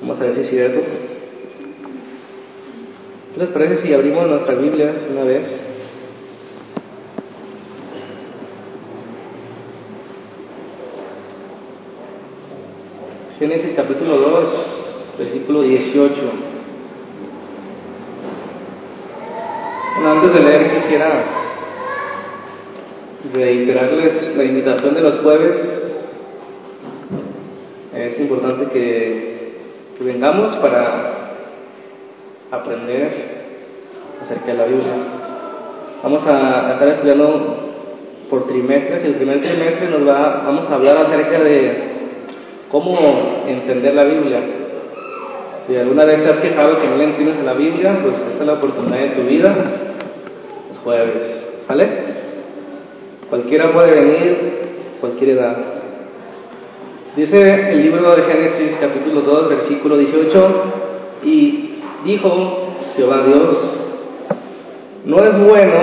Vamos a ver si es cierto. ¿Qué les parece si abrimos nuestra Biblia una vez? Génesis capítulo 2, versículo 18. Bueno, antes de leer quisiera reiterarles la invitación de los jueves. Importante que, que vengamos para aprender acerca de la Biblia. Vamos a estar estudiando por trimestres y el primer trimestre nos va, vamos a hablar acerca de cómo entender la Biblia. Si alguna vez te has quejado que no le entiendes a la Biblia, pues esta es la oportunidad de tu vida, los jueves, ¿vale? Cualquiera puede venir, cualquier edad. Dice el libro de Génesis capítulo 2, versículo 18, y dijo Jehová Dios, no es bueno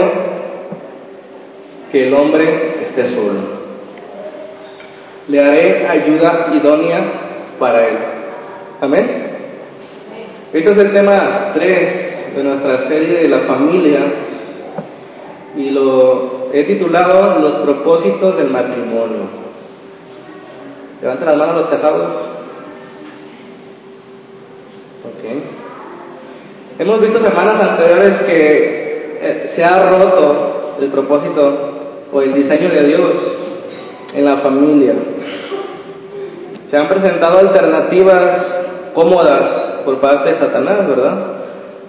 que el hombre esté solo. Le haré ayuda idónea para él. Amén. Este es el tema 3 de nuestra serie de la familia y lo he titulado Los propósitos del matrimonio. Levanten las manos los casados. Ok. Hemos visto semanas anteriores que eh, se ha roto el propósito o el diseño de Dios en la familia. Se han presentado alternativas cómodas por parte de Satanás, ¿verdad?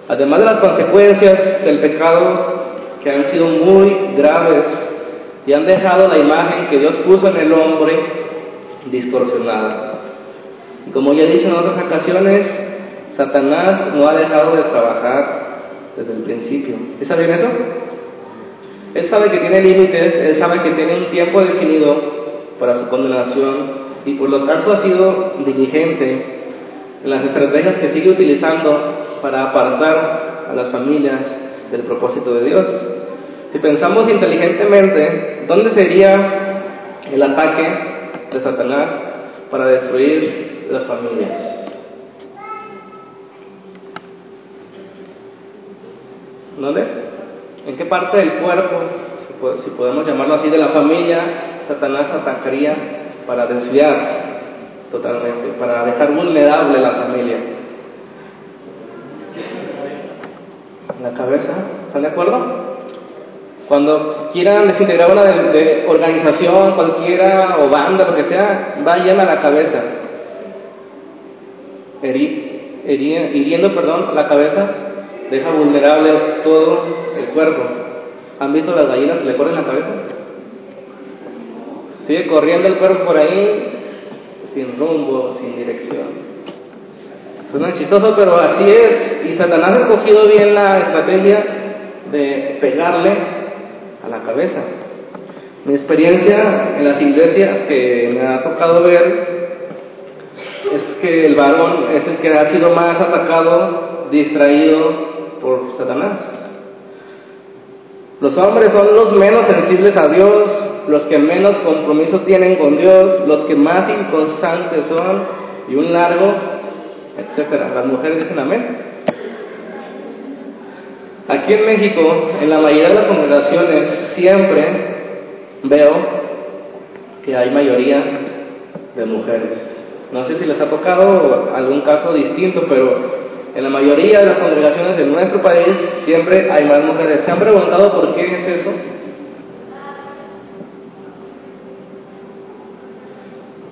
Además de las consecuencias del pecado que han sido muy graves y han dejado la imagen que Dios puso en el hombre distorsionada. Y como ya he dicho en otras ocasiones, Satanás no ha dejado de trabajar desde el principio. ¿Es bien eso? Él sabe que tiene límites, él sabe que tiene un tiempo definido para su condenación y por lo tanto ha sido diligente en las estrategias que sigue utilizando para apartar a las familias del propósito de Dios. Si pensamos inteligentemente, ¿dónde sería el ataque de Satanás para destruir las familias? ¿Dónde? ¿En qué parte del cuerpo, si podemos llamarlo así, de la familia, Satanás atacaría para desviar totalmente, para dejar vulnerable la familia? la cabeza, ¿están de acuerdo? Cuando quieran desintegrar una de, organización, cualquiera, o banda, lo que sea, vayan a la cabeza. hiriendo, perdón, la cabeza, deja vulnerable todo el cuerpo. ¿Han visto las gallinas que le corren la cabeza? Sigue corriendo el cuerpo por ahí, sin rumbo, sin dirección. Suena chistoso, pero así es. Y Satanás ha escogido bien la estrategia de pegarle la cabeza. Mi experiencia en las iglesias que me ha tocado ver es que el varón es el que ha sido más atacado, distraído por Satanás. Los hombres son los menos sensibles a Dios, los que menos compromiso tienen con Dios, los que más inconstantes son y un largo etcétera. Las mujeres dicen amén. Aquí en México, en la mayoría de las congregaciones, siempre veo que hay mayoría de mujeres. No sé si les ha tocado algún caso distinto, pero en la mayoría de las congregaciones de nuestro país siempre hay más mujeres. ¿Se han preguntado por qué es eso?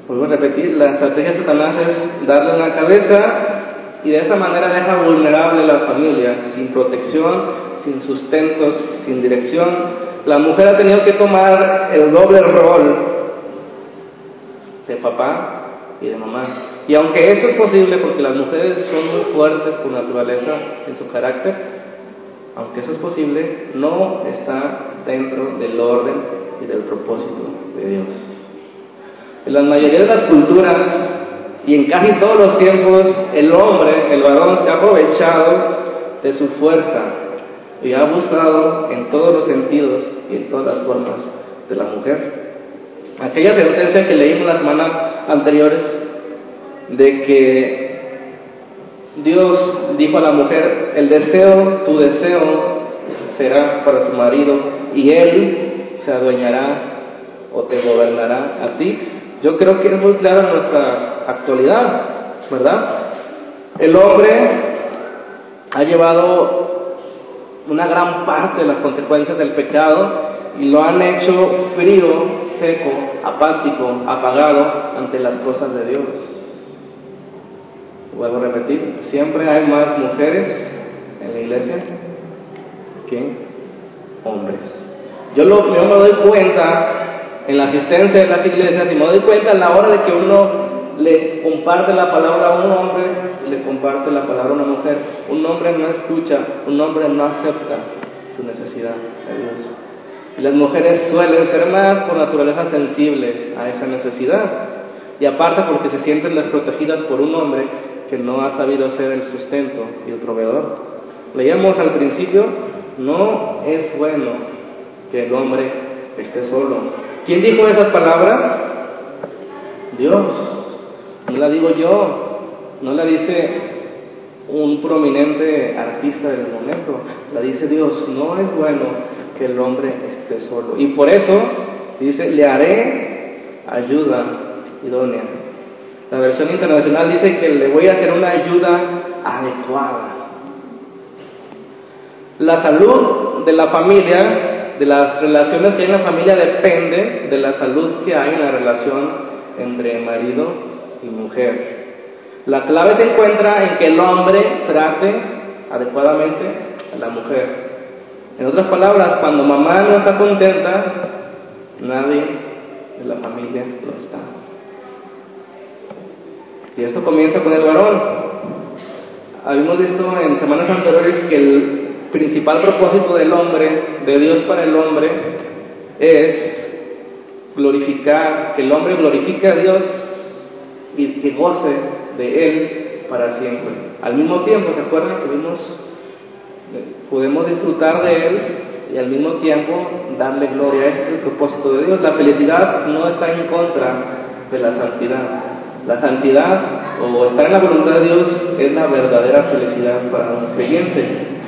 Vuelvo a repetir, la estrategia de Satanás es darle una cabeza y de esa manera deja vulnerable a las familias, sin protección, sin sustentos, sin dirección. La mujer ha tenido que tomar el doble rol de papá y de mamá. Y aunque esto es posible porque las mujeres son muy fuertes por naturaleza en su carácter, aunque eso es posible, no está dentro del orden y del propósito de Dios. En la mayoría de las culturas y en casi todos los tiempos el hombre, el varón, se ha aprovechado de su fuerza y ha abusado en todos los sentidos y en todas las formas de la mujer. Aquella sentencia que leímos la semana anteriores de que Dios dijo a la mujer, el deseo, tu deseo será para tu marido y él se adueñará o te gobernará a ti. Yo creo que es muy claro en nuestra actualidad, ¿verdad? El hombre ha llevado una gran parte de las consecuencias del pecado y lo han hecho frío, seco, apático, apagado ante las cosas de Dios. Vuelvo a repetir, siempre hay más mujeres en la iglesia que hombres. Yo, lo, yo me doy cuenta en la asistencia de las iglesias y me doy cuenta a la hora de que uno le comparte la palabra a un hombre, le comparte la palabra a una mujer. Un hombre no escucha, un hombre no acepta su necesidad Dios. Y las mujeres suelen ser más por naturaleza sensibles a esa necesidad. Y aparte porque se sienten desprotegidas por un hombre que no ha sabido ser el sustento y el proveedor. Leíamos al principio, no es bueno que el hombre esté solo. ¿Quién dijo esas palabras? Dios. No la digo yo, no la dice un prominente artista del momento, la dice Dios, no es bueno que el hombre esté solo. Y por eso dice, le haré ayuda idónea. La versión internacional dice que le voy a hacer una ayuda adecuada. La salud de la familia, de las relaciones que hay en la familia, depende de la salud que hay en la relación entre marido y mujer. La clave se encuentra en que el hombre trate adecuadamente a la mujer. En otras palabras, cuando mamá no está contenta, nadie de la familia lo está. Y esto comienza con el varón. Habíamos visto en semanas anteriores que el principal propósito del hombre, de Dios para el hombre, es glorificar, que el hombre glorifique a Dios y que goce de Él para siempre. Al mismo tiempo, ¿se acuerdan que vimos? Podemos disfrutar de Él y al mismo tiempo darle gloria. Ese es el propósito de Dios. La felicidad no está en contra de la santidad. La santidad o estar en la voluntad de Dios es la verdadera felicidad para un creyente.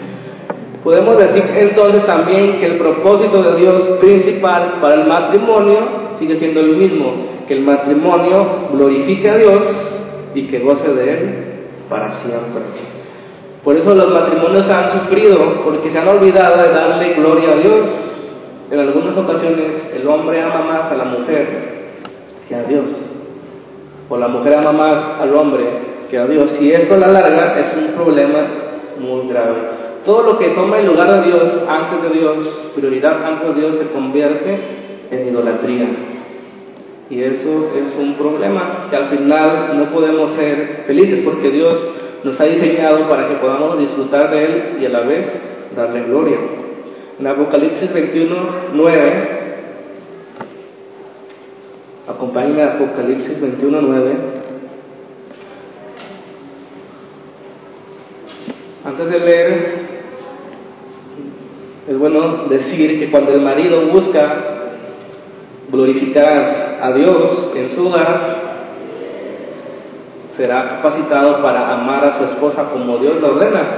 Podemos decir entonces también que el propósito de Dios principal para el matrimonio sigue siendo el mismo, que el matrimonio glorifique a Dios y que goce de Él para siempre. Por eso los matrimonios han sufrido, porque se han olvidado de darle gloria a Dios. En algunas ocasiones el hombre ama más a la mujer que a Dios, o la mujer ama más al hombre que a Dios. Y esto a la larga es un problema muy grave. Todo lo que toma el lugar de Dios antes de Dios, prioridad antes de Dios, se convierte en idolatría. Y eso es un problema que al final no podemos ser felices porque Dios nos ha diseñado para que podamos disfrutar de Él y a la vez darle gloria. En Apocalipsis 21, 9, acompáñenme a Apocalipsis 21, 9. Antes de leer, es bueno decir que cuando el marido busca glorificar a Dios en su hogar, será capacitado para amar a su esposa como Dios lo ordena.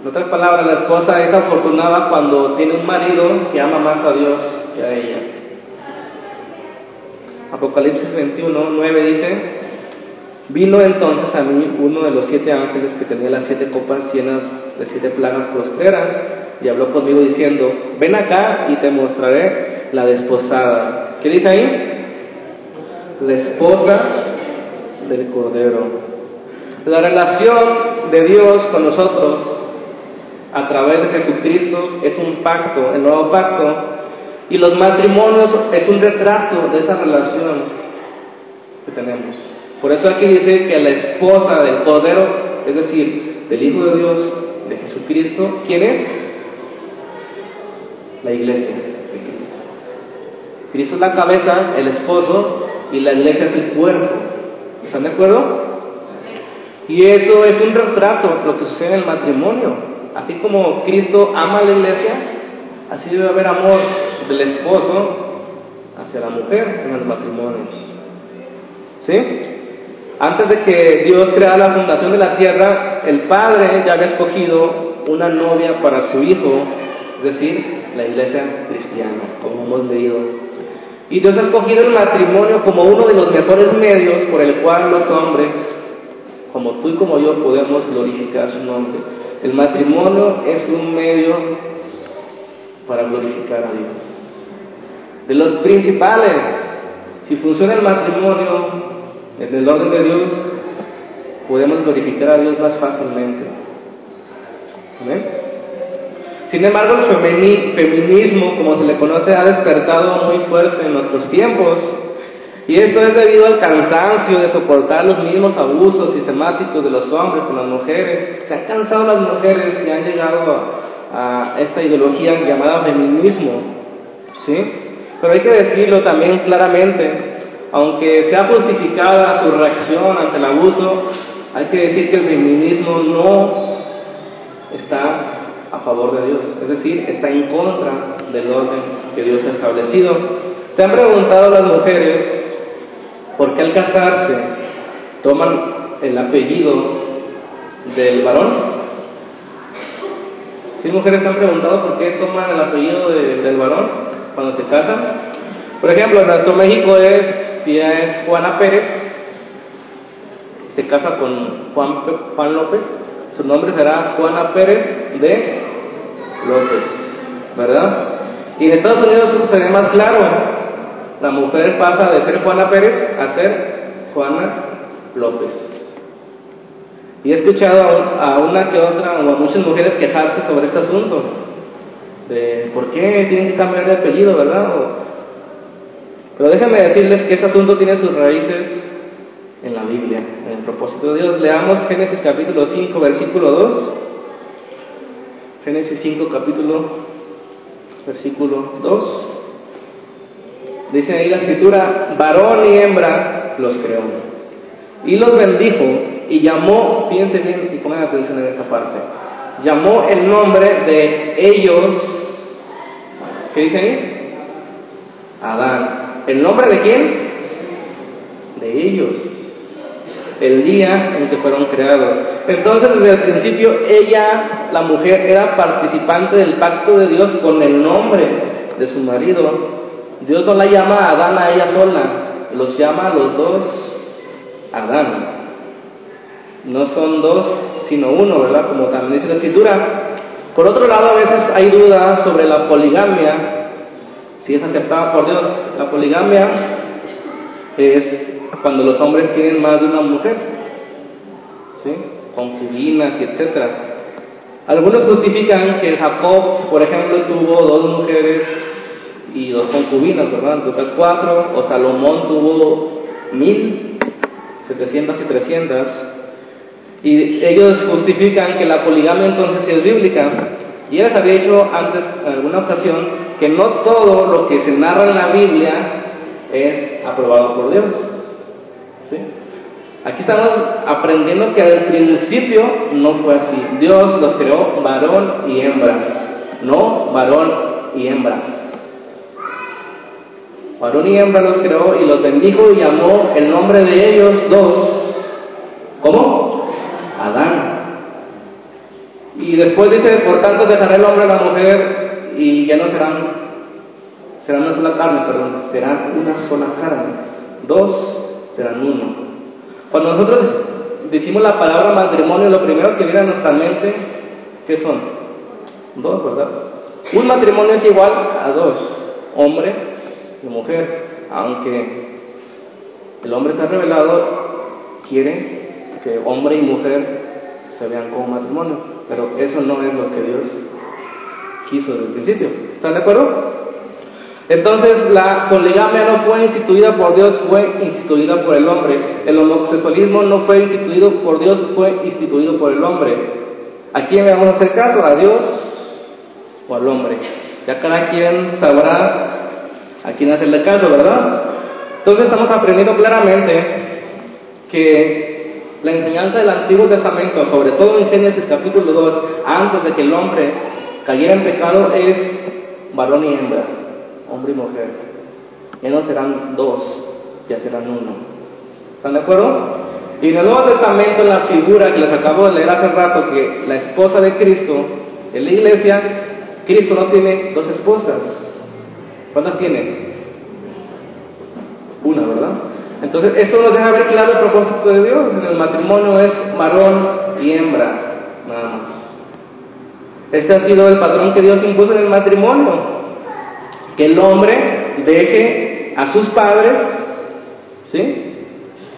En otras palabras, la esposa es afortunada cuando tiene un marido que ama más a Dios que a ella. Apocalipsis 21, 9 dice, vino entonces a mí uno de los siete ángeles que tenía las siete copas llenas de siete plagas postreras y habló conmigo diciendo, ven acá y te mostraré la desposada. ¿Qué dice ahí? La esposa del Cordero. La relación de Dios con nosotros a través de Jesucristo es un pacto, el nuevo pacto, y los matrimonios es un retrato de esa relación que tenemos. Por eso aquí dice que la esposa del Cordero, es decir, del Hijo de Dios, de Jesucristo, ¿quién es? La iglesia de Cristo. Cristo es la cabeza, el esposo, y la iglesia es el cuerpo. ¿Están de acuerdo? Y eso es un retrato, lo que sucede en el matrimonio. Así como Cristo ama a la iglesia, así debe haber amor del esposo hacia la mujer en los matrimonios. ¿Sí? Antes de que Dios creara la fundación de la tierra, el Padre ya había escogido una novia para su Hijo, es decir, la iglesia cristiana, como hemos leído. Y Dios ha escogido el matrimonio como uno de los mejores medios por el cual los hombres, como tú y como yo, podemos glorificar su nombre. El matrimonio es un medio para glorificar a Dios. De los principales, si funciona el matrimonio en el orden de Dios, podemos glorificar a Dios más fácilmente. ¿Amén? Sin embargo, el feminismo, como se le conoce, ha despertado muy fuerte en nuestros tiempos. Y esto es debido al cansancio de soportar los mismos abusos sistemáticos de los hombres con las mujeres. Se han cansado las mujeres y han llegado a, esta ideología llamada feminismo. ¿Sí? Pero hay que decirlo también claramente, aunque sea justificada su reacción ante el abuso, hay que decir que el feminismo no está a favor de Dios, es decir, está en contra del orden que Dios ha establecido. ¿Se han preguntado las mujeres por qué al casarse toman el apellido del varón? ¿Sí mujeres han preguntado por qué toman el apellido del varón cuando se casan? Por ejemplo, en nuestro México es, si es Juana Pérez, se casa con Juan, Juan López, su nombre será Juana Pérez de López, ¿verdad? Y en Estados Unidos se ve más claro. La mujer pasa de ser Juana Pérez a ser Juana López. Y he escuchado a una que otra o a muchas mujeres quejarse sobre este asunto. De por qué tienen que cambiar de apellido, ¿verdad? pero déjenme decirles que ese asunto tiene sus raíces en la Biblia, en el propósito de Dios. Leamos Génesis capítulo 5, versículo 2. Génesis 5, capítulo, versículo 2. Dice ahí la escritura, varón y hembra los creó. Y los bendijo y llamó, fíjense bien y pongan atención en esta parte, llamó el nombre de ellos, ¿qué dice ahí? Adán. ¿El nombre de quién? De ellos el día en que fueron creados. Entonces, desde el principio, ella, la mujer, era participante del pacto de Dios con el nombre de su marido. Dios no la llama a Adán a ella sola, los llama a los dos Adán. No son dos, sino uno, ¿verdad? Como también dice la escritura. Por otro lado, a veces hay dudas sobre la poligamia, si es aceptada por Dios. La poligamia es cuando los hombres tienen más de una mujer, concubinas y etcétera. Algunos justifican que Jacob, por ejemplo, tuvo dos mujeres y dos concubinas, ¿verdad? En total cuatro, o Salomón tuvo mil, setecientas y trescientas. Y ellos justifican que la poligamia entonces es bíblica. Y ya les había dicho antes, en alguna ocasión, que no todo lo que se narra en la Biblia es aprobado por Dios. Aquí estamos aprendiendo que al principio no fue así. Dios los creó varón y hembra, no varón y hembra. Varón y hembra los creó y los bendijo y llamó el nombre de ellos dos. ¿Cómo? Adán. Y después dice, por tanto dejará el hombre a la mujer y ya no serán, serán una sola carne, perdón, serán una sola carne. Dos serán uno. Cuando nosotros decimos la palabra matrimonio, lo primero que viene a nuestra mente, ¿qué son? Dos, ¿verdad? Un matrimonio es igual a dos, hombre y mujer, aunque el hombre se ha revelado, quiere que hombre y mujer se vean como matrimonio, pero eso no es lo que Dios quiso desde el principio. ¿Están de acuerdo? Entonces la poligamia no fue instituida por Dios, fue instituida por el hombre. El homosexualismo no fue instituido por Dios, fue instituido por el hombre. ¿A quién le vamos a hacer caso? ¿A Dios o al hombre? Ya cada quien sabrá a quién hacerle caso, ¿verdad? Entonces estamos aprendiendo claramente que la enseñanza del Antiguo Testamento, sobre todo en Génesis capítulo 2, antes de que el hombre cayera en pecado, es varón y hembra hombre y mujer. Ya no serán dos, ya serán uno. ¿Están de acuerdo? Y en el Nuevo Testamento, la figura que les acabo de leer hace rato, que la esposa de Cristo, en la iglesia, Cristo no tiene dos esposas. ¿Cuántas tiene? Una, ¿verdad? Entonces, esto nos deja ver claro el propósito de Dios. En el matrimonio es varón y hembra, nada más. Este ha sido el patrón que Dios impuso en el matrimonio. Que el hombre deje a sus padres, ¿sí?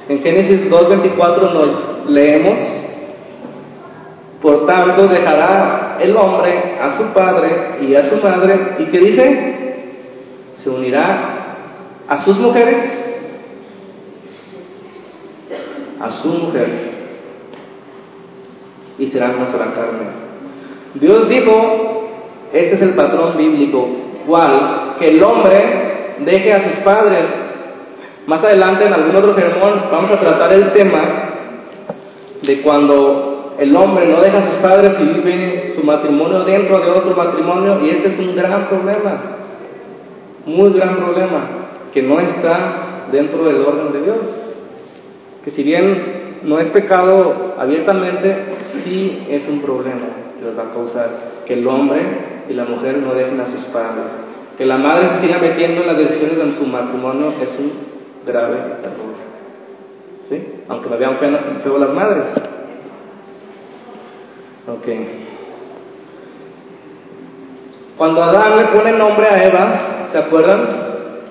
En Génesis 2.24 nos leemos, por tanto dejará el hombre a su padre y a su madre, y que dice, se unirá a sus mujeres, a su mujer, y serán una sola carne. Dios dijo, este es el patrón bíblico, cual, que el hombre deje a sus padres más adelante, en algún otro sermón, vamos a tratar el tema de cuando el hombre no deja a sus padres y vive su matrimonio dentro de otro matrimonio, y este es un gran problema, muy gran problema, que no está dentro del orden de Dios. Que si bien no es pecado abiertamente, sí es un problema que va a causar que el hombre y la mujer no dejen a sus padres. Que la madre se siga metiendo en las decisiones de su matrimonio es un grave error. ¿Sí? Aunque me vean feo, las madres. Ok. Cuando Adán le pone nombre a Eva, ¿se acuerdan?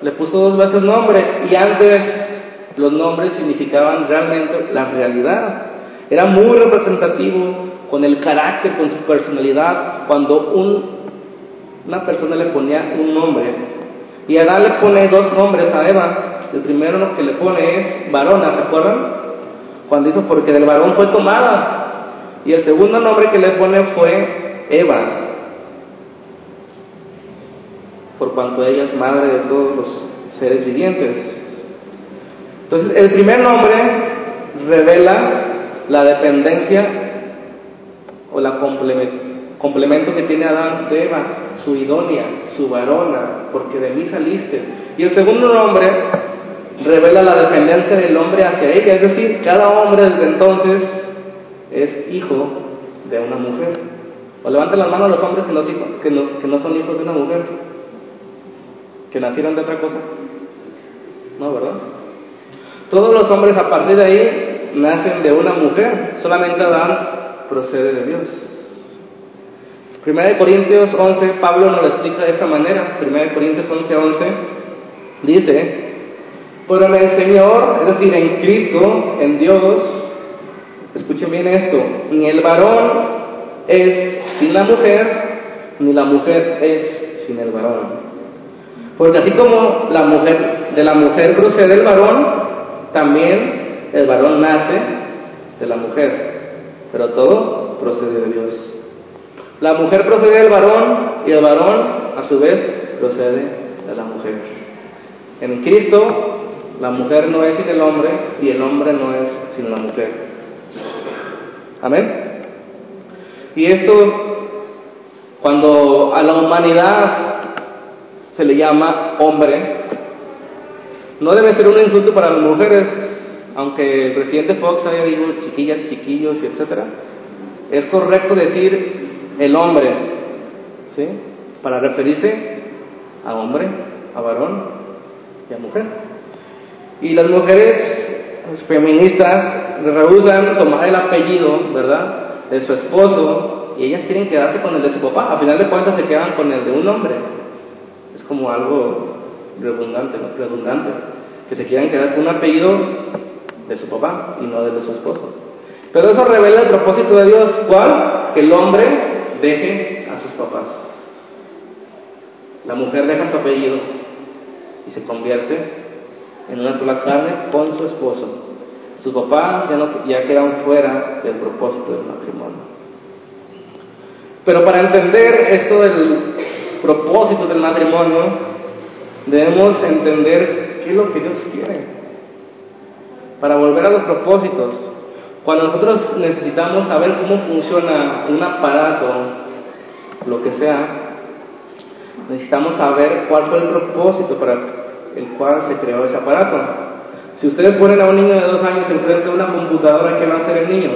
Le puso dos veces nombre y antes los nombres significaban realmente la realidad. Era muy representativo con el carácter, con su personalidad, cuando un, una persona le ponía un nombre. Y Adán le pone dos nombres a Eva, el primero que le pone es varona, ¿se acuerdan? Cuando dice porque del varón fue tomada. Y el segundo nombre que le pone fue Eva, por cuanto ella es madre de todos los seres vivientes. Entonces, el primer nombre revela la dependencia o la complemento que tiene Adán de Eva, su idónea, su varona, porque de mí saliste. Y el segundo nombre revela la dependencia del hombre hacia ella, es decir, cada hombre desde entonces es hijo de una mujer. O levanten las manos los hombres que no, que, no, que no son hijos de una mujer, que nacieron de otra cosa. No, ¿verdad? Todos los hombres a partir de ahí nacen de una mujer, solamente Adán procede de Dios. Primera de Corintios 11, Pablo nos lo explica de esta manera. Primera de Corintios 11, 11 dice, en el Señor, es decir, en Cristo, en Dios, escuchen bien esto, ni el varón es sin la mujer, ni la mujer es sin el varón. Porque así como la mujer, de la mujer procede el varón, también el varón nace de la mujer. Pero todo procede de Dios. La mujer procede del varón y el varón, a su vez, procede de la mujer. En Cristo la mujer no es sin el hombre y el hombre no es sin la mujer. Amén. Y esto, cuando a la humanidad se le llama hombre, no debe ser un insulto para las mujeres, aunque el presidente Fox haya dicho chiquillas, chiquillos etcétera. Es correcto decir el hombre, ¿sí? Para referirse a hombre, a varón y a mujer. Y las mujeres pues, feministas rehusan tomar el apellido, ¿verdad?, de su esposo y ellas quieren quedarse con el de su papá. A final de cuentas se quedan con el de un hombre. Es como algo redundante, redundante, que se quieran quedar con un apellido de su papá y no del de su esposo. Pero eso revela el propósito de Dios, ¿cuál? Que el hombre deje a sus papás. La mujer deja su apellido y se convierte en una sola carne con su esposo. Sus papás ya, ya quedan fuera del propósito del matrimonio. Pero para entender esto del propósito del matrimonio, debemos entender qué es lo que Dios quiere. Para volver a los propósitos, cuando nosotros necesitamos saber cómo funciona un aparato, lo que sea, necesitamos saber cuál fue el propósito para el cual se creó ese aparato. Si ustedes ponen a un niño de dos años enfrente de una computadora, ¿qué va a hacer el niño?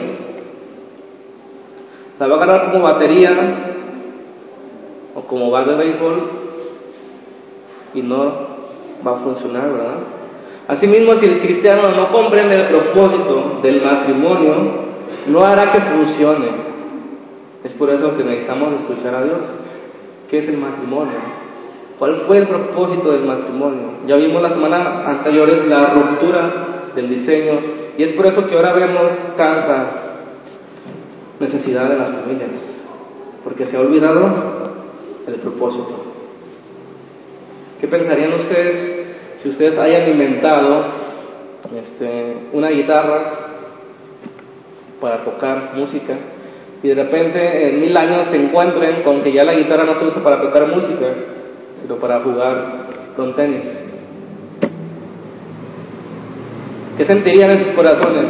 La va a agarrar como batería o como bat de béisbol y no va a funcionar, ¿verdad? Asimismo, si el cristiano no comprende el propósito del matrimonio, no hará que funcione. Es por eso que necesitamos escuchar a Dios. ¿Qué es el matrimonio? ¿Cuál fue el propósito del matrimonio? Ya vimos la semana anteriores la ruptura del diseño y es por eso que ahora vemos tanta necesidad de las familias, porque se ha olvidado el propósito. ¿Qué pensarían ustedes si ustedes hayan inventado este, una guitarra para tocar música y de repente en mil años se encuentren con que ya la guitarra no se usa para tocar música, sino para jugar con tenis? ¿Qué sentirían en sus corazones?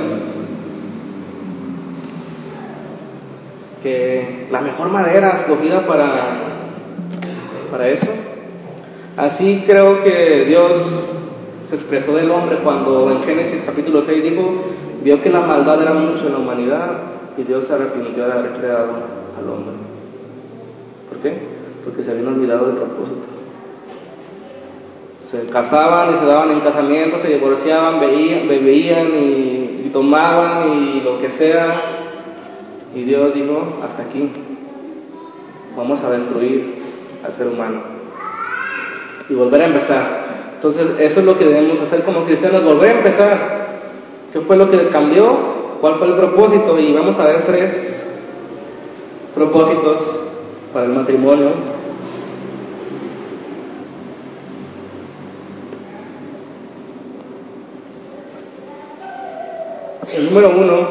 Que la mejor madera escogida para, para eso. Así creo que Dios se expresó del hombre cuando en Génesis capítulo 6 dijo, vio que la maldad era mucho en la humanidad y Dios se arrepintió de haber creado al hombre. ¿Por qué? Porque se habían olvidado del propósito. Se casaban y se daban en casamiento, se divorciaban, bebían y, y tomaban y lo que sea. Y Dios dijo, hasta aquí, vamos a destruir al ser humano y volver a empezar. Entonces, eso es lo que debemos hacer como cristianos, volver a empezar. ¿Qué fue lo que cambió? ¿Cuál fue el propósito? Y vamos a ver tres propósitos para el matrimonio. El número uno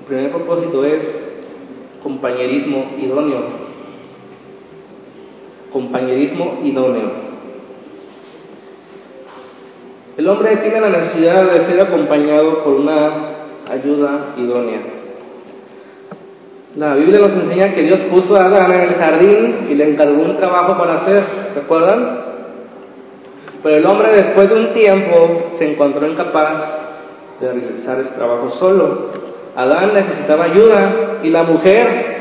el primer propósito es compañerismo idóneo. Compañerismo idóneo. El hombre tiene la necesidad de ser acompañado por una ayuda idónea. La Biblia nos enseña que Dios puso a Adán en el jardín y le encargó un trabajo para hacer, ¿se acuerdan? Pero el hombre después de un tiempo se encontró incapaz de realizar ese trabajo solo. Adán necesitaba ayuda y la mujer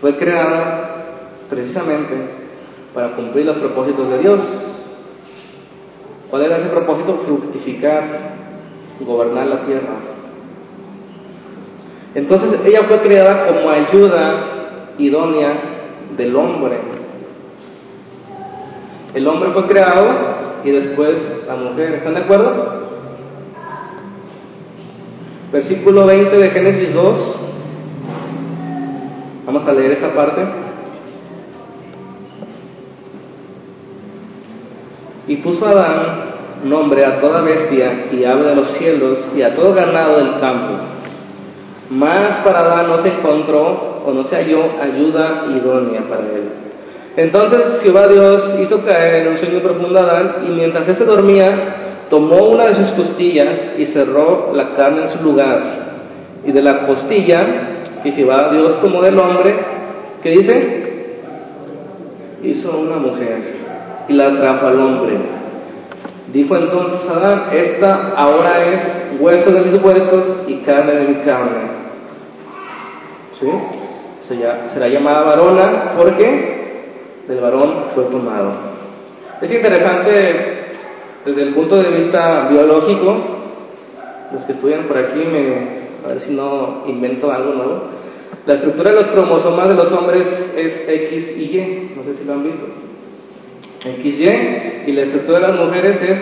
fue creada precisamente para cumplir los propósitos de Dios. ¿Cuál era ese propósito? Fructificar, gobernar la tierra. Entonces ella fue creada como ayuda idónea del hombre. El hombre fue creado y después la mujer. ¿Están de acuerdo? Versículo 20 de Génesis 2. Vamos a leer esta parte. Y puso Adán nombre a toda bestia y ave de los cielos y a todo ganado del campo. Mas para Adán no se encontró o no se halló ayuda idónea para él. Entonces Jehová Dios hizo caer en un sueño profundo a Adán y mientras éste dormía, tomó una de sus costillas y cerró la carne en su lugar. Y de la costilla que Jehová Dios tomó del hombre, ¿qué dice? Hizo una mujer y la trajo al hombre. Dijo entonces Adán, esta ahora es hueso de mis huesos y carne de mi carne. ¿Sí? Será llamada varona porque del varón fue tomado. Es interesante desde el punto de vista biológico, los que estudian por aquí, me, a ver si no invento algo nuevo, la estructura de los cromosomas de los hombres es X y Y, no sé si lo han visto. XY y la estructura de las mujeres es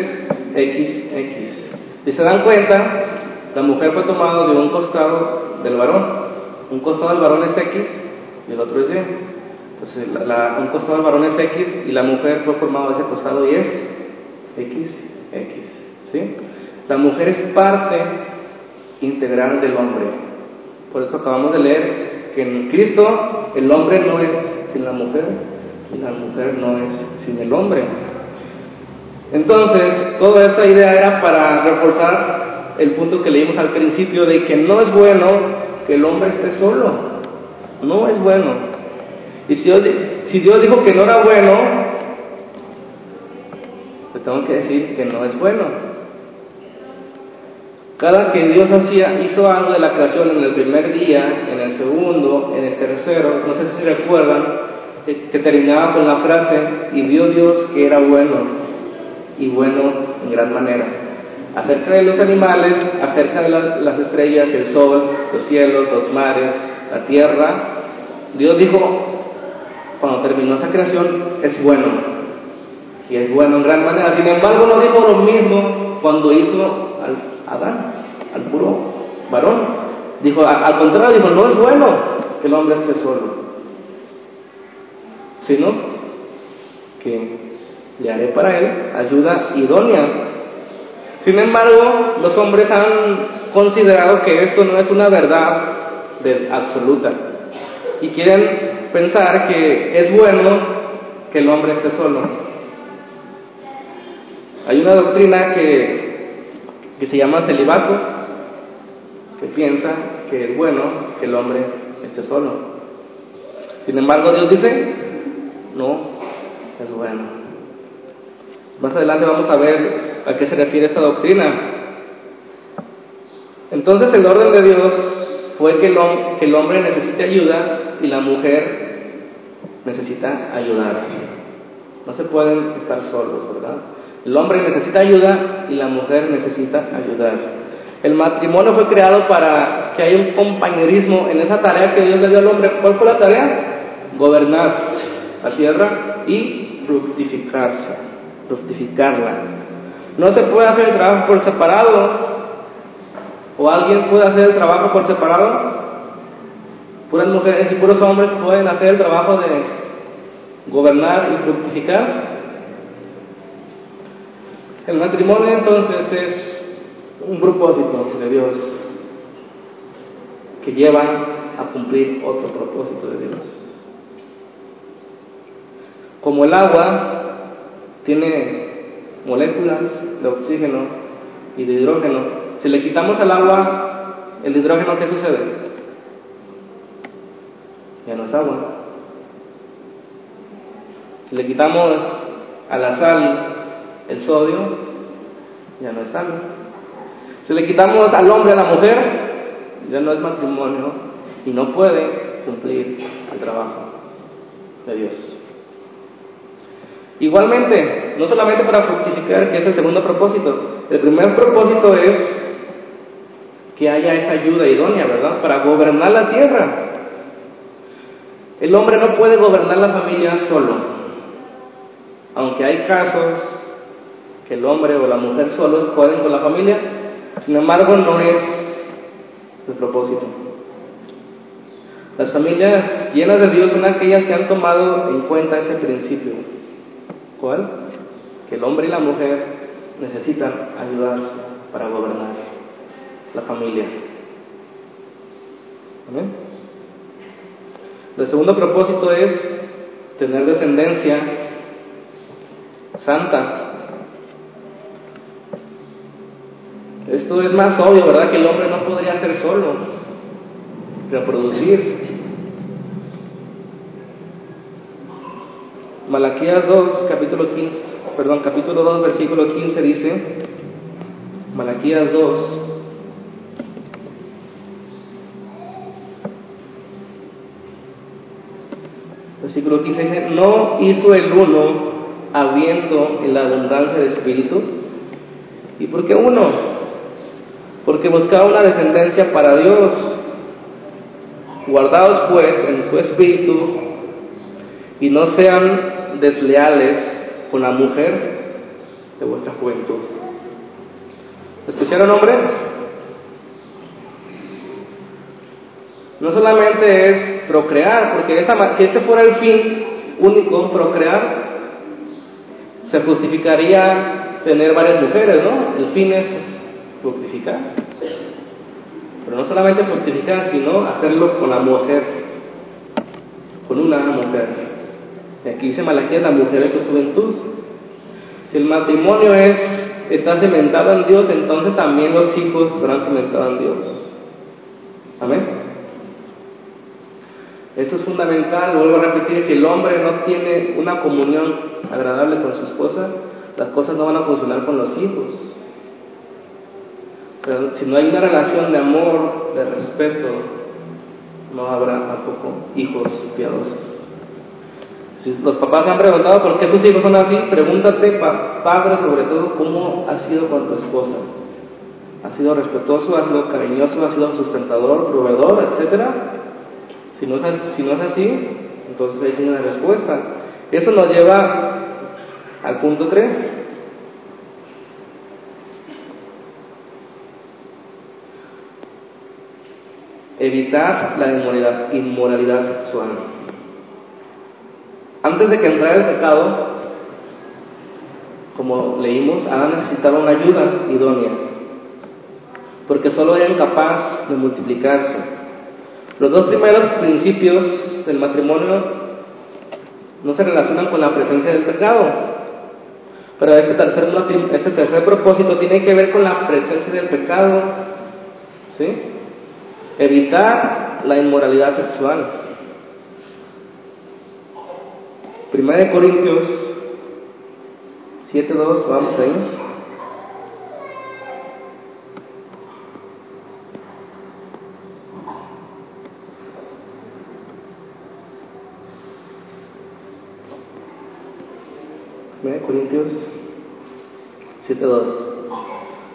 XX. Si se dan cuenta, la mujer fue tomada de un costado del varón. Un costado del varón es X y el otro es Y. Entonces, un costado del varón es X y la mujer fue formada de ese costado y es X, X. ¿sí? La mujer es parte integral del hombre. Por eso acabamos de leer que en Cristo el hombre no es sin la mujer y la mujer no es sin el hombre. Entonces, toda esta idea era para reforzar el punto que leímos al principio de que no es bueno que el hombre esté solo. No es bueno. Y si Dios, si Dios dijo que no era bueno, pues tengo que decir que no es bueno. Cada que Dios hacía, hizo algo de la creación en el primer día, en el segundo, en el tercero, no sé si recuerdan, que terminaba con la frase, y vio Dios que era bueno, y bueno en gran manera. Acerca de los animales, acerca de las estrellas, el sol, los cielos, los mares, la tierra, Dios dijo, cuando terminó esa creación, es bueno, y es bueno en gran manera. Sin embargo, no dijo lo mismo cuando hizo al Adán, al puro varón. Dijo, al contrario, dijo, no es bueno que el hombre esté solo sino que le haré para él ayuda idónea. Sin embargo, los hombres han considerado que esto no es una verdad absoluta y quieren pensar que es bueno que el hombre esté solo. Hay una doctrina que, que se llama celibato, que piensa que es bueno que el hombre esté solo. Sin embargo, Dios dice, no es bueno. Más adelante vamos a ver a qué se refiere esta doctrina. Entonces el orden de Dios fue que el, que el hombre necesite ayuda y la mujer necesita ayudar. No se pueden estar solos, ¿verdad? El hombre necesita ayuda y la mujer necesita ayudar. El matrimonio fue creado para que haya un compañerismo en esa tarea que Dios le dio al hombre. ¿Cuál fue la tarea? Gobernar la tierra y fructificarse, fructificarla. No se puede hacer el trabajo por separado. ¿O alguien puede hacer el trabajo por separado? Puras mujeres y puros hombres pueden hacer el trabajo de gobernar y fructificar. El matrimonio entonces es un propósito de Dios que lleva a cumplir otro propósito de Dios. Como el agua tiene moléculas de oxígeno y de hidrógeno, si le quitamos al agua el hidrógeno, ¿qué sucede? Ya no es agua. Si le quitamos a la sal el sodio, ya no es sal. Si le quitamos al hombre a la mujer, ya no es matrimonio y no puede cumplir el trabajo de Dios. Igualmente, no solamente para fructificar, que es el segundo propósito, el primer propósito es que haya esa ayuda idónea, ¿verdad? Para gobernar la tierra. El hombre no puede gobernar la familia solo, aunque hay casos que el hombre o la mujer solos pueden con la familia, sin embargo no es el propósito. Las familias llenas de Dios son aquellas que han tomado en cuenta ese principio ¿Cuál? Que el hombre y la mujer necesitan ayudarse para gobernar la familia. ¿Amén? El segundo propósito es tener descendencia santa. Esto es más obvio, ¿verdad? Que el hombre no podría ser solo, reproducir. Malaquías 2, capítulo 15, perdón, capítulo 2, versículo 15 dice, Malaquías 2, versículo 15 dice, no hizo el uno habiendo en la abundancia de espíritu. ¿Y por qué uno? Porque buscaba una descendencia para Dios. Guardados pues en su espíritu y no sean desleales con la mujer de vuestra juventud. ¿Escucharon hombres? No solamente es procrear, porque si ese fuera el fin único, procrear, se justificaría tener varias mujeres, ¿no? El fin es fructificar. Pero no solamente fructificar, sino hacerlo con la mujer, con una mujer. Y aquí dice Malaquías, la mujer de tu juventud. Si el matrimonio es, está cementado en Dios, entonces también los hijos estarán cimentados en Dios. Amén. Esto es fundamental, vuelvo a repetir, si el hombre no tiene una comunión agradable con su esposa, las cosas no van a funcionar con los hijos. Pero si no hay una relación de amor, de respeto, no habrá tampoco hijos piadosos. Si los papás han preguntado por qué sus hijos son así, pregúntate, padre, sobre todo, cómo ha sido con tu esposa. ¿Ha sido respetuoso, ha sido cariñoso, ha sido sustentador, proveedor, etcétera? Si no, es, si no es así, entonces hay una respuesta. Eso nos lleva al punto 3. Evitar la inmoralidad, sexual. Antes de que entrara el pecado, como leímos, Adán necesitaba una ayuda idónea, porque solo era incapaz de multiplicarse. Los dos primeros principios del matrimonio no se relacionan con la presencia del pecado, pero este tercer, este tercer propósito tiene que ver con la presencia del pecado, ¿sí? Evitar la inmoralidad sexual. Primera de Corintios 7.2, vamos ahí. Corintios 7.2.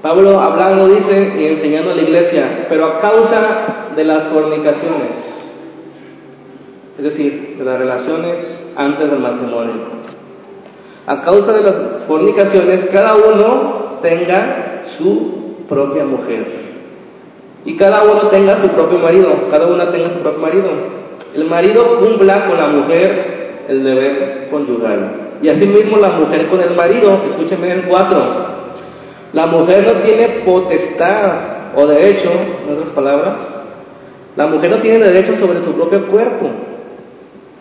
Pablo hablando dice y enseñando a la iglesia, pero a causa de las fornicaciones, es decir, de las relaciones antes del matrimonio, a causa de las fornicaciones, cada uno tenga su propia mujer y cada uno tenga su propio marido, cada una tenga su propio marido. El marido cumpla con la mujer el deber conyugal. Y asimismo la mujer con el marido, escúcheme en cuatro. La mujer no tiene potestad o derecho, en otras palabras, la mujer no tiene derecho sobre su propio cuerpo,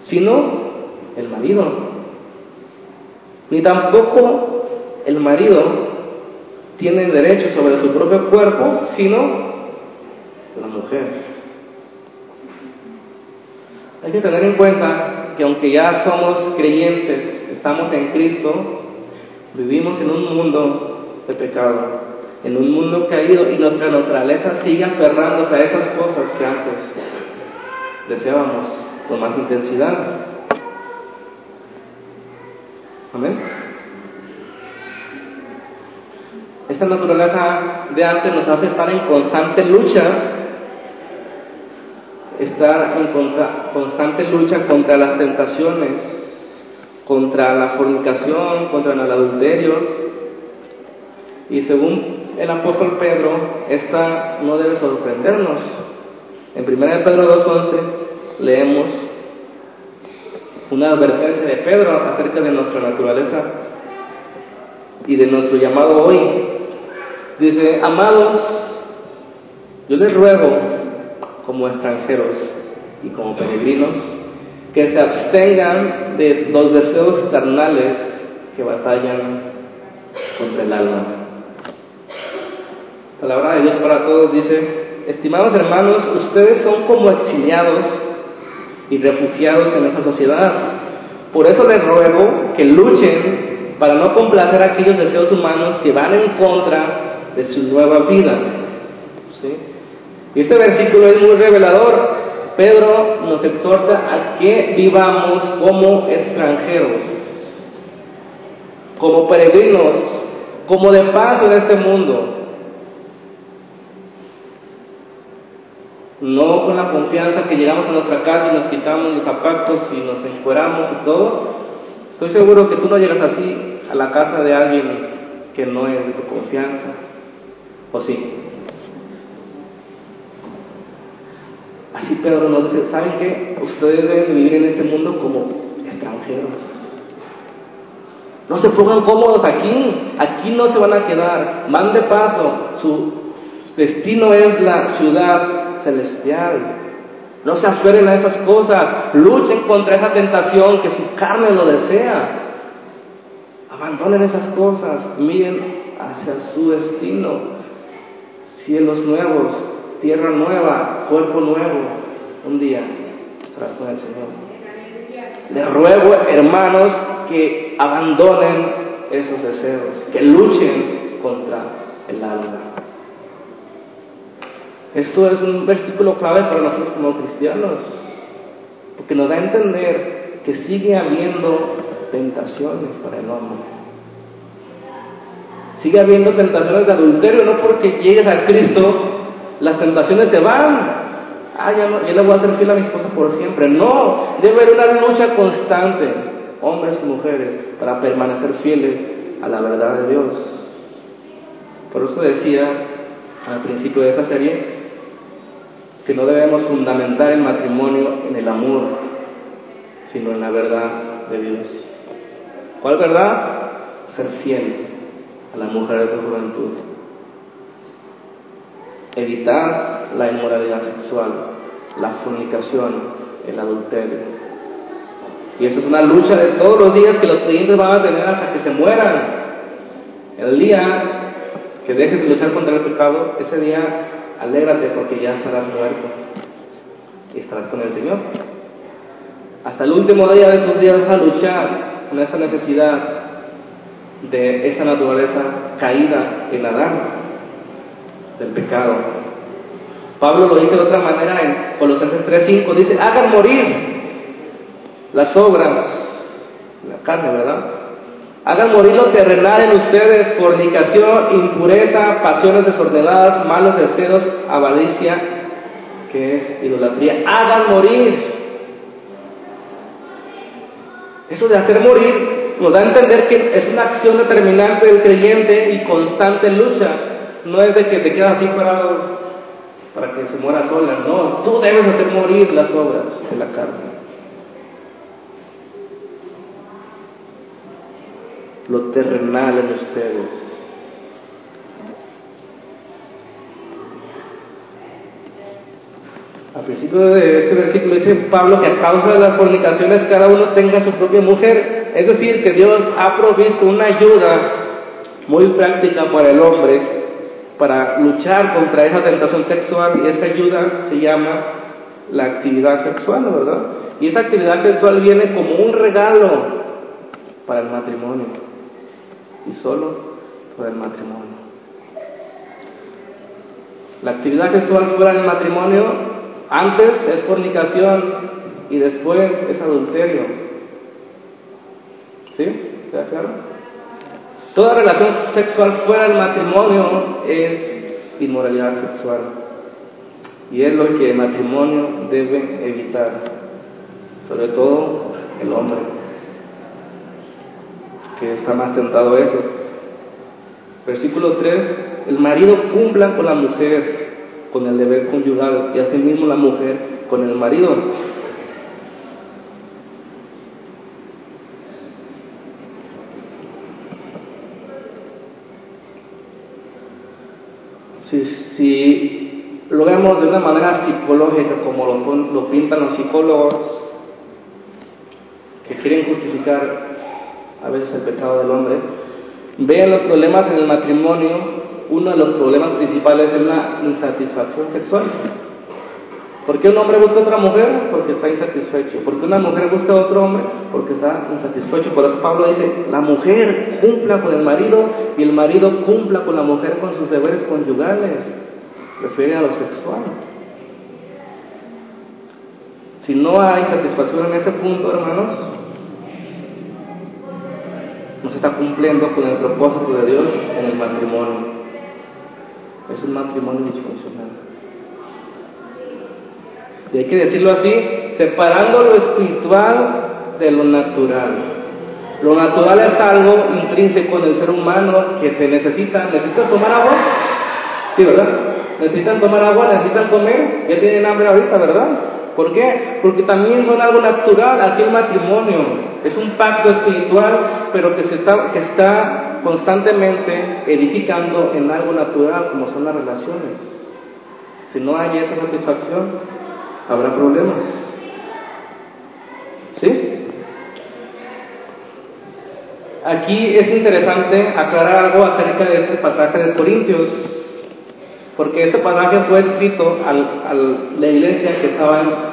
sino el marido. Ni tampoco el marido tiene derecho sobre su propio cuerpo, sino la mujer. Hay que tener en cuenta que aunque ya somos creyentes, estamos en Cristo, vivimos en un mundo de pecado, en un mundo caído y nuestra naturaleza sigue aferrándose a esas cosas que antes deseábamos con más intensidad. Amén. Esta naturaleza de antes nos hace estar en constante lucha, estar en constante lucha contra las tentaciones contra la fornicación, contra el adulterio. Y según el apóstol Pedro, esta no debe sorprendernos. En 1 Pedro 2.11 leemos una advertencia de Pedro acerca de nuestra naturaleza y de nuestro llamado hoy. Dice, amados, yo les ruego como extranjeros y como peregrinos, que se abstengan de los deseos carnales que batallan contra el alma. La palabra de Dios para todos dice, estimados hermanos, ustedes son como exiliados y refugiados en esa sociedad. Por eso les ruego que luchen para no complacer aquellos deseos humanos que van en contra de su nueva vida. Y este versículo es muy revelador Pedro nos exhorta a que vivamos como extranjeros, como peregrinos, como de paso en este mundo. No con la confianza que llegamos a nuestra casa y nos quitamos los zapatos y nos encueramos y todo. Estoy seguro que tú no llegas así a la casa de alguien que no es de tu confianza. ¿O sí? Así Pedro nos dice, ¿saben qué? Ustedes deben vivir en este mundo como extranjeros. No se pongan cómodos aquí, aquí no se van a quedar, van de paso, su destino es la ciudad celestial. No se aferren a esas cosas, luchen contra esa tentación que su carne lo desea. Abandonen esas cosas, miren hacia su destino. Cielos nuevos, tierra nueva, cuerpo nuevo, un día. estarás con el Señor. Les ruego, hermanos, que abandonen esos deseos, que luchen contra el alma. Esto es un versículo clave para nosotros como cristianos, porque nos da a entender que sigue habiendo tentaciones para el hombre. Sigue habiendo tentaciones de adulterio, no porque llegues a Cristo, las tentaciones se van. Ah, ya, no, ya le voy a hacer fiel a mi esposa por siempre. No, debe haber una lucha constante, hombres y mujeres, para permanecer fieles a la verdad de Dios. Por eso decía al principio de esa serie que no debemos fundamentar el matrimonio en el amor, sino en la verdad de Dios. ¿Cuál verdad? Ser fiel a la mujer de tu juventud. Evitar la inmoralidad sexual, la fornicación, el adulterio. Y esa es una lucha de todos los días que los creyentes van a tener hasta que se mueran. El día que dejes de luchar contra el pecado, ese día alégrate porque ya estarás muerto y estarás con el Señor. Hasta el último día de tus días vas a luchar con esa necesidad de esa naturaleza caída en Adán, del pecado. Pablo lo dice de otra manera en Colosenses 3:5, dice, hagan morir las obras, la carne, ¿verdad? Hagan morir lo terrenal en ustedes, fornicación, impureza, pasiones desordenadas, malos deseos, avaricia, que es idolatría. Hagan morir. Eso de hacer morir nos da a entender que es una acción determinante del creyente y constante lucha. No es de que te quedas así parado para que se muera sola. No, tú debes hacer morir las obras de la carne. Lo terrenal en ustedes. Al principio de este versículo dice Pablo que a causa de las fornicaciones cada uno tenga su propia mujer. Es decir, que Dios ha provisto una ayuda muy práctica para el hombre para luchar contra esa tentación sexual y esa ayuda se llama la actividad sexual, ¿verdad? Y esa actividad sexual viene como un regalo para el matrimonio y solo para el matrimonio. La actividad sexual fuera del matrimonio antes es fornicación y después es adulterio. ¿Sí? ¿Queda claro? Toda relación sexual fuera del matrimonio es inmoralidad sexual. Y es lo que el matrimonio debe evitar. Sobre todo el hombre, que está más tentado eso. Versículo 3, el marido cumpla con la mujer con el deber conyugal y asimismo la mujer con el marido. Si, si lo vemos de una manera psicológica, como lo, lo pintan los psicólogos, que quieren justificar a veces el pecado del hombre, vean los problemas en el matrimonio uno de los problemas principales es la insatisfacción sexual. ¿Por qué un hombre busca otra mujer? Porque está insatisfecho. ¿Por qué una mujer busca a otro hombre? Porque está insatisfecho. Por eso Pablo dice, la mujer cumpla con el marido y el marido cumpla con la mujer con sus deberes conyugales. Refiere a lo sexual. Si no hay satisfacción en ese punto, hermanos, no se está cumpliendo con el propósito de Dios en el matrimonio es un matrimonio disfuncional. Y hay que decirlo así, separando lo espiritual de lo natural. Lo natural es algo intrínseco en el ser humano que se necesita. ¿Necesitan tomar agua? Sí, ¿verdad? Necesitan tomar agua, necesitan comer. Ya tienen hambre ahorita, ¿verdad? ¿Por qué? Porque también son algo natural, así el matrimonio. Es un pacto espiritual, pero que, se está, que está constantemente edificando en algo natural como son las relaciones. Si no hay esa satisfacción, habrá problemas. ¿Sí? Aquí es interesante aclarar algo acerca de este pasaje de Corintios, porque este pasaje fue escrito a la iglesia que estaba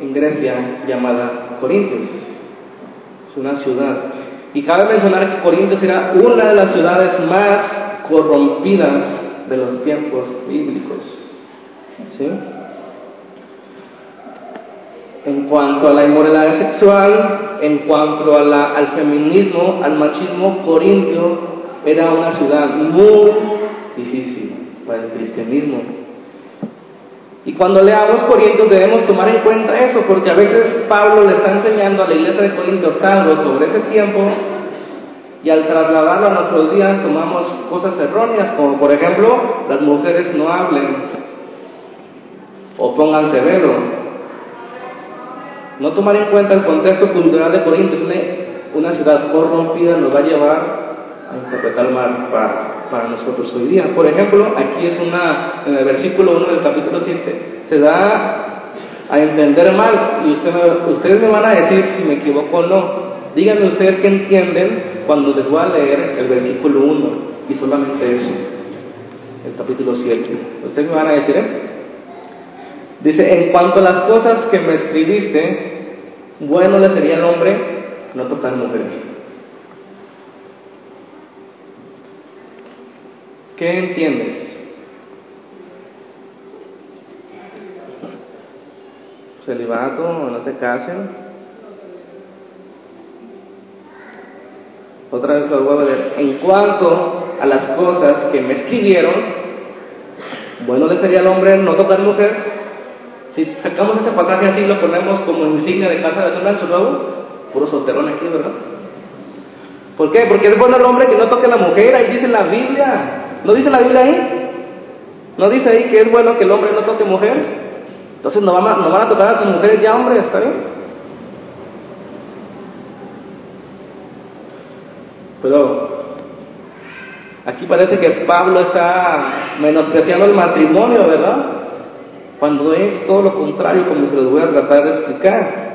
en Grecia llamada Corintios. Es una ciudad. Y cabe mencionar que Corintios era una de las ciudades más corrompidas de los tiempos bíblicos. ¿Sí? En cuanto a la inmoralidad sexual, en cuanto al feminismo, al machismo, Corintio era una ciudad muy difícil para el cristianismo. Y cuando leamos Corintios debemos tomar en cuenta eso, porque a veces Pablo le está enseñando a la iglesia de Corintios algo sobre ese tiempo y al trasladarlo a nuestros días tomamos cosas erróneas, como por ejemplo, las mujeres no hablen o pongan severo. No tomar en cuenta el contexto cultural de Corintios, una, ciudad corrompida, nos va a llevar a interpretar mal para para nosotros hoy día. Por ejemplo, aquí es una, en el versículo 1 del capítulo 7, se da a entender mal y usted ustedes me van a decir si me equivoco o no. Díganme ustedes qué entienden cuando les voy a leer el versículo 1 y solamente eso, el capítulo 7. Ustedes me van a decir, ¿eh? Dice, en cuanto a las cosas que me escribiste, bueno le sería al hombre no tocar mujeres ¿Qué entiendes? Celibato no se casen. Otra vez lo voy a ver. En cuanto a las cosas que me escribieron, bueno le sería al hombre no tocar mujer. Si sacamos ese pasaje así lo ponemos como insignia de casa de San Rancho Nuevo, puro solterón aquí, ¿verdad? ¿Por qué? Porque es bueno el hombre que no toque a la mujer, ahí dice la Biblia. ¿No dice la Biblia ahí? ¿No dice ahí que es bueno que el hombre no toque mujer? Entonces no van a, no van a tocar a sus mujeres ya hombres, ¿está bien? Pero aquí parece que Pablo está menospreciando el matrimonio, ¿verdad? Cuando es todo lo contrario, como se los voy a tratar de explicar.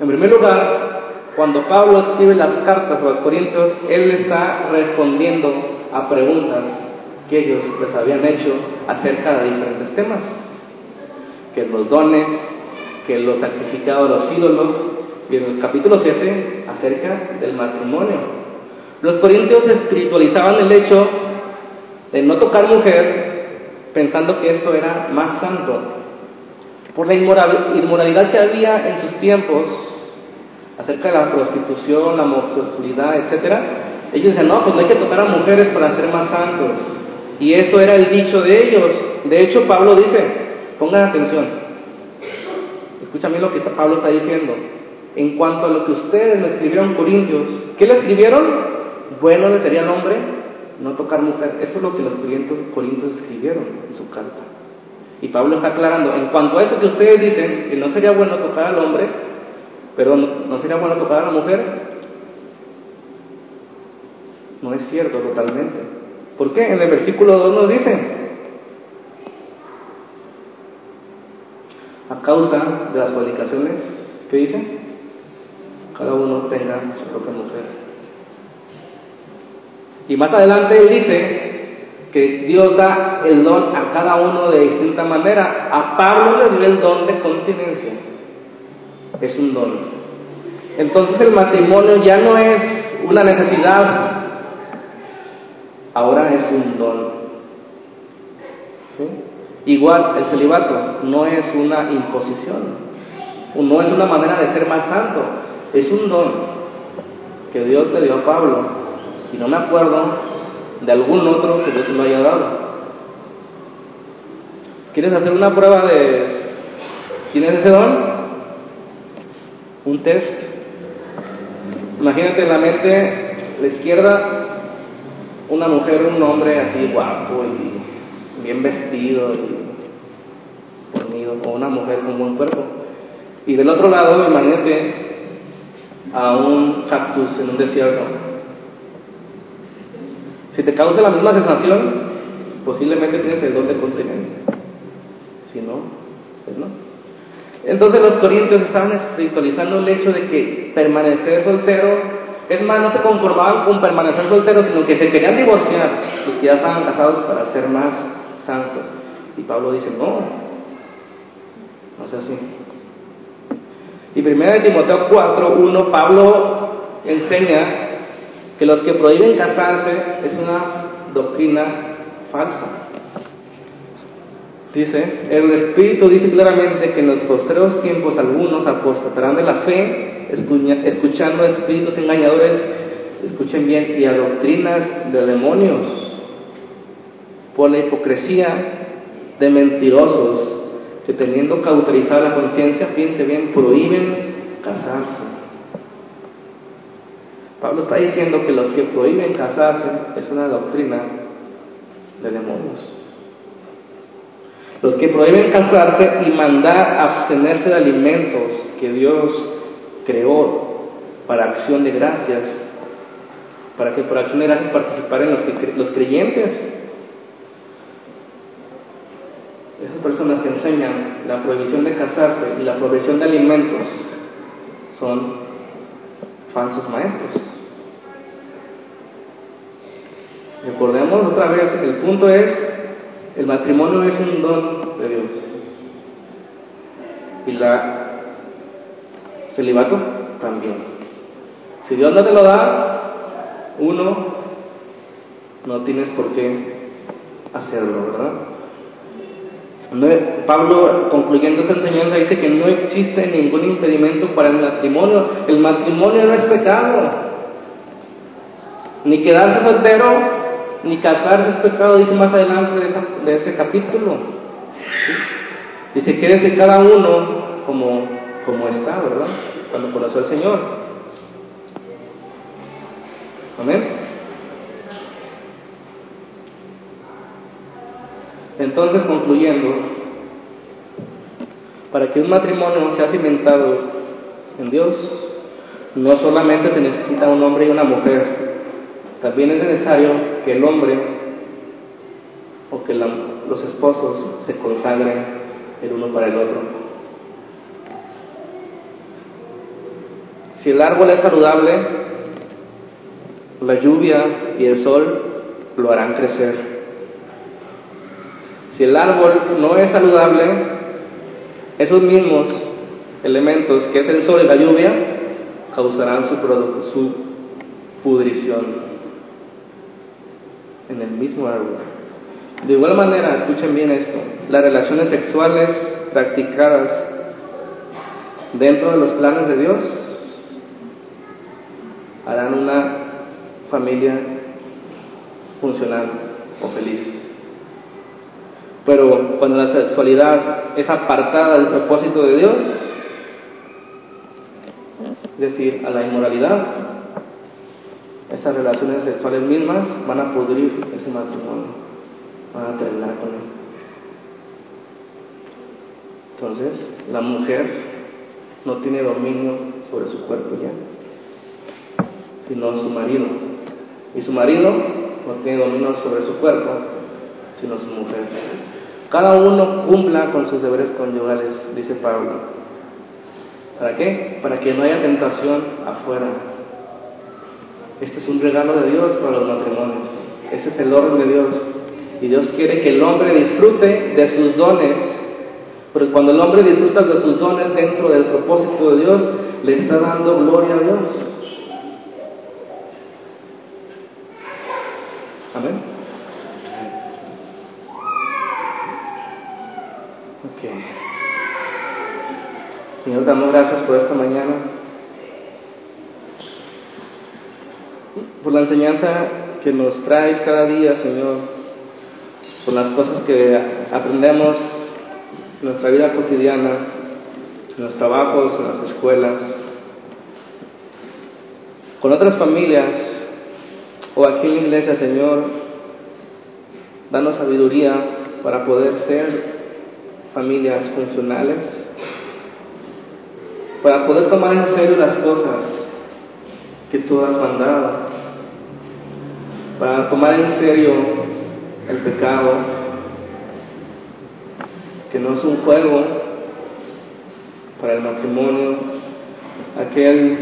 En primer lugar, cuando Pablo escribe las cartas a los Corintios, él está respondiendo a preguntas que ellos les habían hecho acerca de diferentes temas, que los dones, que los sacrificados de los ídolos, y en el capítulo 7 acerca del matrimonio. Los corintios espiritualizaban el hecho de no tocar mujer pensando que esto era más santo. Por la inmoralidad que había en sus tiempos, acerca de la prostitución, la homosexualidad, etcétera, ellos decían, no, pues no hay que tocar a mujeres para ser más santos. Y eso era el dicho de ellos. De hecho, Pablo dice, pongan atención, escúchame lo que Pablo está diciendo. En cuanto a lo que ustedes le escribieron Corintios, ¿qué le escribieron? Bueno le sería al hombre no tocar mujer. Eso es lo que los Corintios escribieron en su carta. Y Pablo está aclarando, en cuanto a eso que ustedes dicen, que no sería bueno tocar al hombre, pero ¿no sería bueno tocar a la mujer? No es cierto totalmente. ¿Por qué? En el versículo 2 nos dice, a causa de las fornicaciones, ¿qué dice? Cada uno tenga su propia mujer. Y más adelante él dice que Dios da el don a cada uno de distinta manera. A Pablo le dio el don de continencia es un don. Entonces el matrimonio ya no es una necesidad, ahora es un don. Igual el celibato no es una imposición, no es una manera de ser más santo, es un don que Dios le dio a Pablo y no me acuerdo de algún otro que Dios lo haya dado. ¿Quieres hacer una prueba de tienes ese don? Un test. Imagínate en la mente, la izquierda, una mujer, un hombre así guapo y bien vestido y fornido, o una mujer con buen cuerpo. Y del otro lado, imagínate a un cactus en un desierto. Si te causa la misma sensación, posiblemente tienes el don de. Si no, pues no. Entonces los corintios estaban espiritualizando el hecho de que permanecer soltero, es más, no se conformaban con permanecer soltero, sino que se querían divorciar los que ya estaban casados para ser más santos. Y Pablo dice, no, No es así. Y 1 Timoteo 4, 1, Pablo enseña que los que prohíben casarse es una doctrina falsa. Dice, el Espíritu dice claramente que en los posteriores tiempos algunos apostatarán de la fe, escuchando espíritus engañadores, escuchen bien, y a doctrinas de demonios, por la hipocresía de mentirosos, que teniendo cauterizada la conciencia, piense bien, prohíben casarse. Pablo está diciendo que los que prohíben casarse es una doctrina de demonios. Los que prohíben casarse y mandar abstenerse de alimentos que Dios creó para acción de gracias, para que por acción de gracias participaran los, los creyentes. Esas personas que enseñan la prohibición de casarse y la prohibición de alimentos son falsos maestros. Recordemos otra vez, el punto es el matrimonio es un don de Dios. Y la celibato también. Si Dios no te lo da, uno, no tienes por qué hacerlo, ¿verdad? Pablo, concluyendo esta enseñanza, dice que no existe ningún impedimento para el matrimonio. El matrimonio no es pecado. Ni quedarse soltero ni casarse es pecado, dice más adelante de, ese capítulo. Dice, quédese cada uno como, como está, ¿verdad? Cuando conoció al Señor. Amén. Entonces, concluyendo, para que un matrimonio sea cimentado en Dios, no solamente se necesita un hombre y una mujer, también es necesario que el hombre o que los esposos se consagren el uno para el otro. Si el árbol es saludable, la lluvia y el sol lo harán crecer. Si el árbol no es saludable, esos mismos elementos que es el sol y la lluvia causarán su, su pudrición en el mismo árbol. De igual manera, escuchen bien esto, las relaciones sexuales practicadas dentro de los planes de Dios harán una familia funcional o feliz. Pero cuando la sexualidad es apartada del propósito de Dios, es decir, a la inmoralidad, esas relaciones sexuales mismas van a pudrir ese matrimonio, van a terminar con él. Entonces, la mujer no tiene dominio sobre su cuerpo ya, sino su marido. Y su marido no tiene dominio sobre su cuerpo, sino su mujer. Cada uno cumpla con sus deberes conyugales, dice Pablo. ¿Para qué? Para que no haya tentación afuera este es un regalo de Dios para los matrimonios. Ese es el orden de Dios. Y Dios quiere que el hombre disfrute de sus dones. Porque cuando el hombre disfruta de sus dones dentro del propósito de Dios, le está dando gloria a Dios. Amén. Ok. Señor, damos gracias por esta mañana. Por la enseñanza que nos traes cada día, Señor, por las cosas que aprendemos en nuestra vida cotidiana, en los trabajos, en las escuelas, con otras familias o aquí en la iglesia, Señor, danos sabiduría para poder ser familias funcionales, para poder tomar en serio las cosas que tú has mandado para tomar en serio el pecado, que no es un juego para el matrimonio, aquel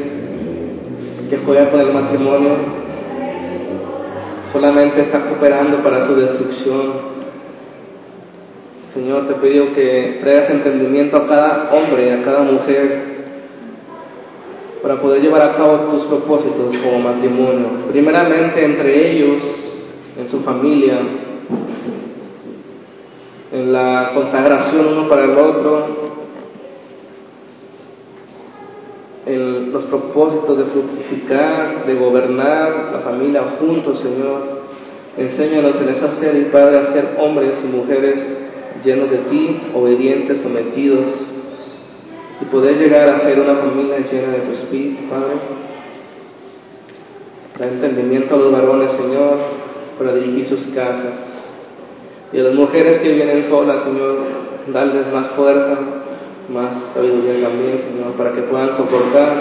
que juega con el matrimonio solamente está cooperando para su destrucción. Señor, te pido que traigas entendimiento a cada hombre, a cada mujer, para poder llevar a cabo tus propósitos como matrimonio. Primeramente entre ellos, en su familia, en la consagración uno para el otro, en los propósitos de fructificar, de gobernar la familia juntos, Señor. Enséñanos en esa serie, Padre, a ser hombres y mujeres llenos de ti, obedientes, sometidos, y poder llegar a ser una familia llena de tu espíritu, Padre. Da entendimiento a los varones, Señor, para dirigir sus casas. Y a las mujeres que vienen solas, Señor, darles más fuerza, más sabiduría también, Señor, para que puedan soportar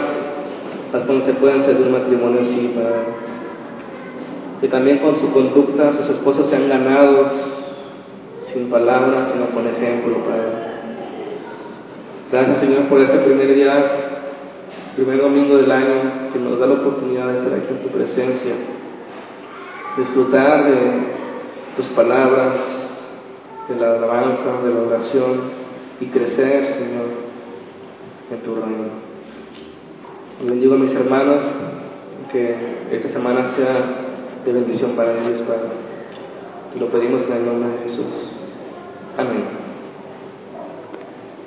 las consecuencias de un matrimonio así, Padre. Que también con su conducta sus esposos sean ganados, sin palabras, sino con ejemplo, Padre. Gracias, Señor, por este primer día, primer domingo del año, que nos da la oportunidad de estar aquí en tu presencia, disfrutar de tus palabras, de la alabanza, de la oración y crecer, Señor, en tu reino. Bendigo a mis hermanos, que esta semana sea de bendición para ellos, Padre. Lo pedimos en el nombre de Jesús. Amén.